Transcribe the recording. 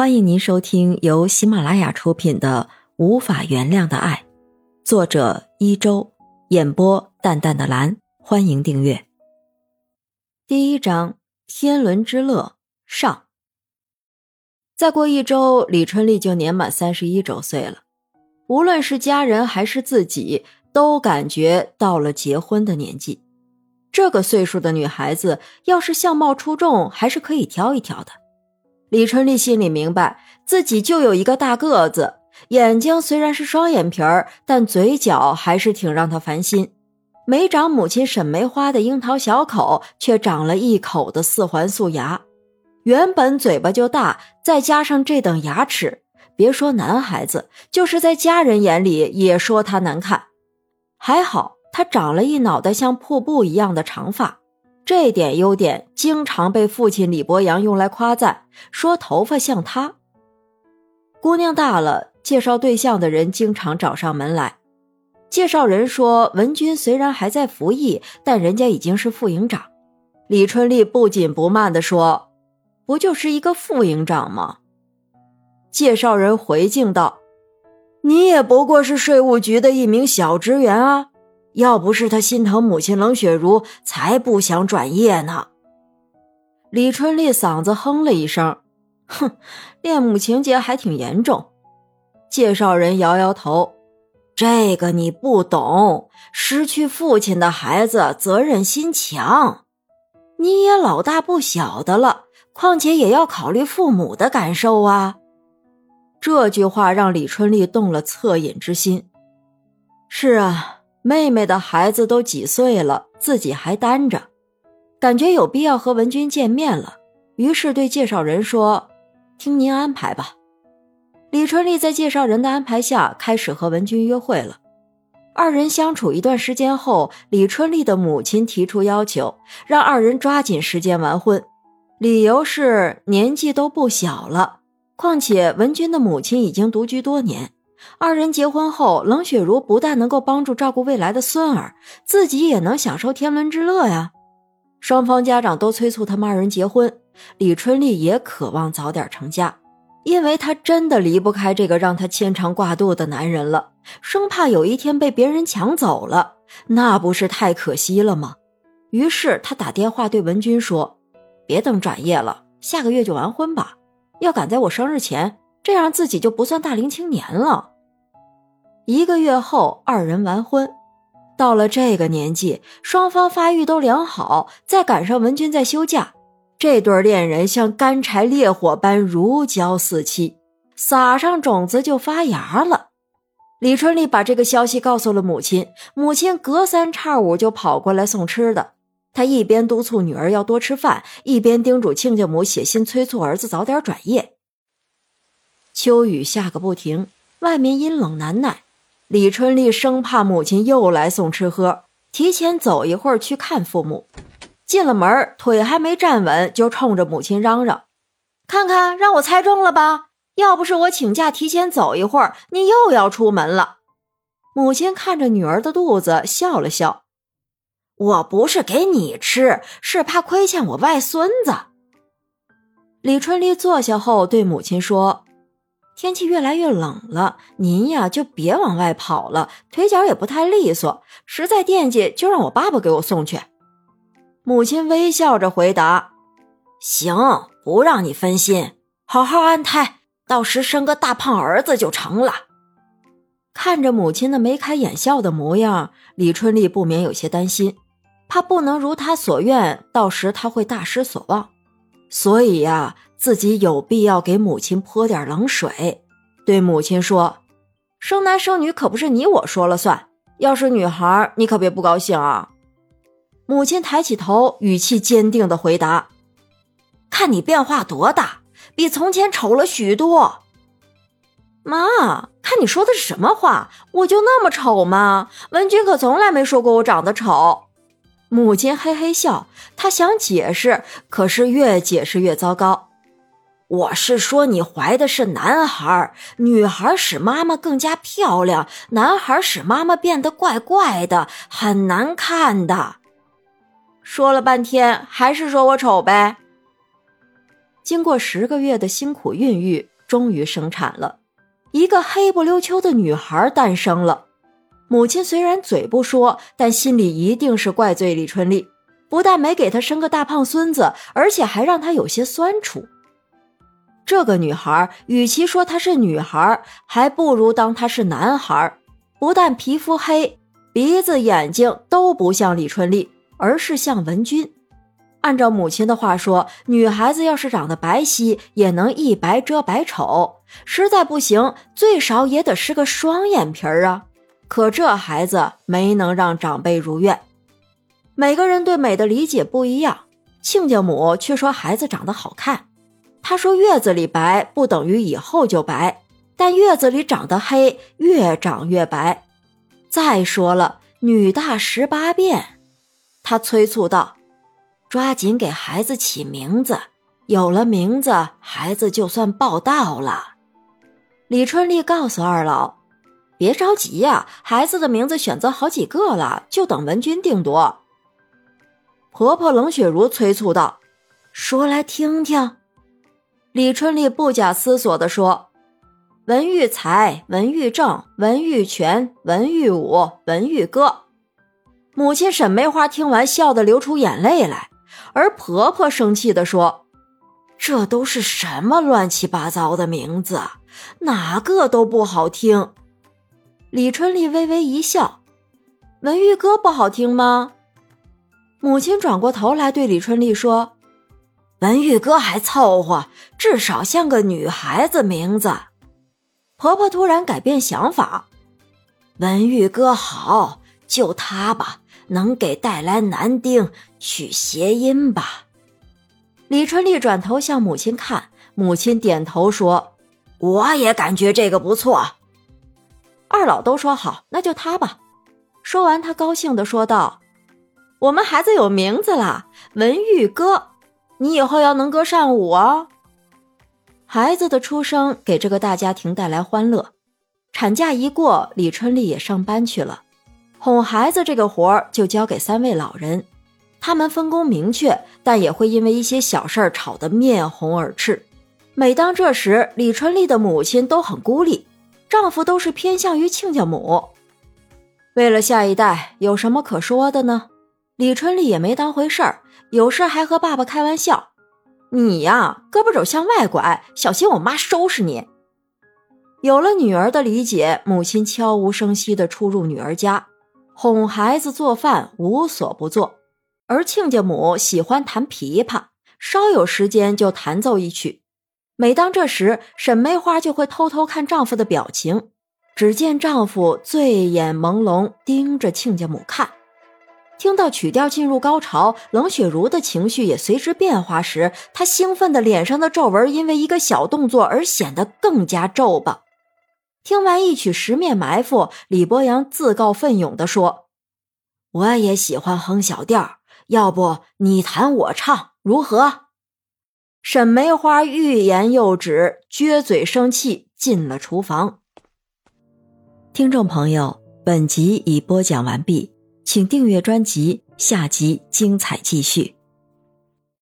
欢迎您收听由喜马拉雅出品的《无法原谅的爱》，作者一周，演播淡淡的蓝。欢迎订阅。第一章：天伦之乐上。再过一周，李春丽就年满三十一周岁了。无论是家人还是自己，都感觉到了结婚的年纪。这个岁数的女孩子，要是相貌出众，还是可以挑一挑的。李春丽心里明白，自己就有一个大个子，眼睛虽然是双眼皮儿，但嘴角还是挺让她烦心。没长母亲沈梅花的樱桃小口，却长了一口的四环素牙。原本嘴巴就大，再加上这等牙齿，别说男孩子，就是在家人眼里也说他难看。还好他长了一脑袋像瀑布一样的长发。这点优点经常被父亲李博洋用来夸赞，说头发像他。姑娘大了，介绍对象的人经常找上门来。介绍人说，文军虽然还在服役，但人家已经是副营长。李春丽不紧不慢地说：“不就是一个副营长吗？”介绍人回敬道：“你也不过是税务局的一名小职员啊。”要不是他心疼母亲冷雪茹，才不想转业呢。李春丽嗓子哼了一声，哼，恋母情节还挺严重。介绍人摇摇头，这个你不懂。失去父亲的孩子责任心强，你也老大不小的了，况且也要考虑父母的感受啊。这句话让李春丽动了恻隐之心。是啊。妹妹的孩子都几岁了，自己还单着，感觉有必要和文君见面了。于是对介绍人说：“听您安排吧。”李春丽在介绍人的安排下，开始和文君约会了。二人相处一段时间后，李春丽的母亲提出要求，让二人抓紧时间完婚，理由是年纪都不小了，况且文君的母亲已经独居多年。二人结婚后，冷雪茹不但能够帮助照顾未来的孙儿，自己也能享受天伦之乐呀。双方家长都催促他们二人结婚，李春丽也渴望早点成家，因为她真的离不开这个让她牵肠挂肚的男人了，生怕有一天被别人抢走了，那不是太可惜了吗？于是她打电话对文君说：“别等转业了，下个月就完婚吧，要赶在我生日前。”这样自己就不算大龄青年了。一个月后，二人完婚。到了这个年纪，双方发育都良好，再赶上文君在休假，这对恋人像干柴烈火般如胶似漆，撒上种子就发芽了。李春丽把这个消息告诉了母亲，母亲隔三差五就跑过来送吃的。她一边督促女儿要多吃饭，一边叮嘱亲家母写信催促儿子早点转业。秋雨下个不停，外面阴冷难耐。李春丽生怕母亲又来送吃喝，提前走一会儿去看父母。进了门，腿还没站稳，就冲着母亲嚷嚷：“看看，让我猜中了吧？要不是我请假提前走一会儿，你又要出门了。”母亲看着女儿的肚子，笑了笑：“我不是给你吃，是怕亏欠我外孙子。”李春丽坐下后，对母亲说。天气越来越冷了，您呀就别往外跑了，腿脚也不太利索，实在惦记就让我爸爸给我送去。母亲微笑着回答：“行，不让你分心，好好安胎，到时生个大胖儿子就成了。”看着母亲那眉开眼笑的模样，李春丽不免有些担心，怕不能如她所愿，到时她会大失所望。所以呀。自己有必要给母亲泼点冷水，对母亲说：“生男生女可不是你我说了算，要是女孩，你可别不高兴啊。”母亲抬起头，语气坚定的回答：“看你变化多大，比从前丑了许多。”妈，看你说的是什么话？我就那么丑吗？文君可从来没说过我长得丑。母亲嘿嘿笑，她想解释，可是越解释越糟糕。我是说，你怀的是男孩，女孩使妈妈更加漂亮，男孩使妈妈变得怪怪的，很难看的。说了半天，还是说我丑呗。经过十个月的辛苦孕育，终于生产了，一个黑不溜秋的女孩诞生了。母亲虽然嘴不说，但心里一定是怪罪李春丽，不但没给她生个大胖孙子，而且还让她有些酸楚。这个女孩，与其说她是女孩，还不如当她是男孩。不但皮肤黑，鼻子、眼睛都不像李春丽，而是像文君。按照母亲的话说，女孩子要是长得白皙，也能一白遮百丑。实在不行，最少也得是个双眼皮儿啊。可这孩子没能让长辈如愿。每个人对美的理解不一样，亲家母却说孩子长得好看。她说月子里白不等于以后就白，但月子里长得黑，越长越白。再说了，女大十八变，她催促道。抓紧给孩子起名字，有了名字，孩子就算报到了。李春丽告诉二老：“别着急呀，孩子的名字选择好几个了，就等文君定夺。”婆婆冷雪茹催促道：“说来听听。”李春丽不假思索地说：“文玉才、文玉正、文玉全、文玉武、文玉歌。”母亲沈梅花听完，笑得流出眼泪来。而婆婆生气地说：“这都是什么乱七八糟的名字？哪个都不好听。”李春丽微微一笑：“文玉哥不好听吗？”母亲转过头来对李春丽说：“文玉哥还凑合，至少像个女孩子名字。”婆婆突然改变想法：“文玉哥好，就他吧。”能给带来男丁取谐音吧？李春丽转头向母亲看，母亲点头说：“我也感觉这个不错。”二老都说好，那就他吧。说完，他高兴的说道：“我们孩子有名字了，文玉哥，你以后要能歌善舞哦。”孩子的出生给这个大家庭带来欢乐。产假一过，李春丽也上班去了。哄孩子这个活儿就交给三位老人，他们分工明确，但也会因为一些小事吵得面红耳赤。每当这时，李春丽的母亲都很孤立，丈夫都是偏向于亲家母。为了下一代，有什么可说的呢？李春丽也没当回事儿，有事还和爸爸开玩笑：“你呀，胳膊肘向外拐，小心我妈收拾你。”有了女儿的理解，母亲悄无声息地出入女儿家。哄孩子做饭无所不做，而亲家母喜欢弹琵琶，稍有时间就弹奏一曲。每当这时，沈梅花就会偷偷看丈夫的表情，只见丈夫醉眼朦胧盯着亲家母看。听到曲调进入高潮，冷雪茹的情绪也随之变化时，她兴奋的脸上的皱纹因为一个小动作而显得更加皱巴。听完一曲《十面埋伏》，李博阳自告奋勇地说：“我也喜欢哼小调，要不你弹我唱，如何？”沈梅花欲言又止，撅嘴生气，进了厨房。听众朋友，本集已播讲完毕，请订阅专辑，下集精彩继续。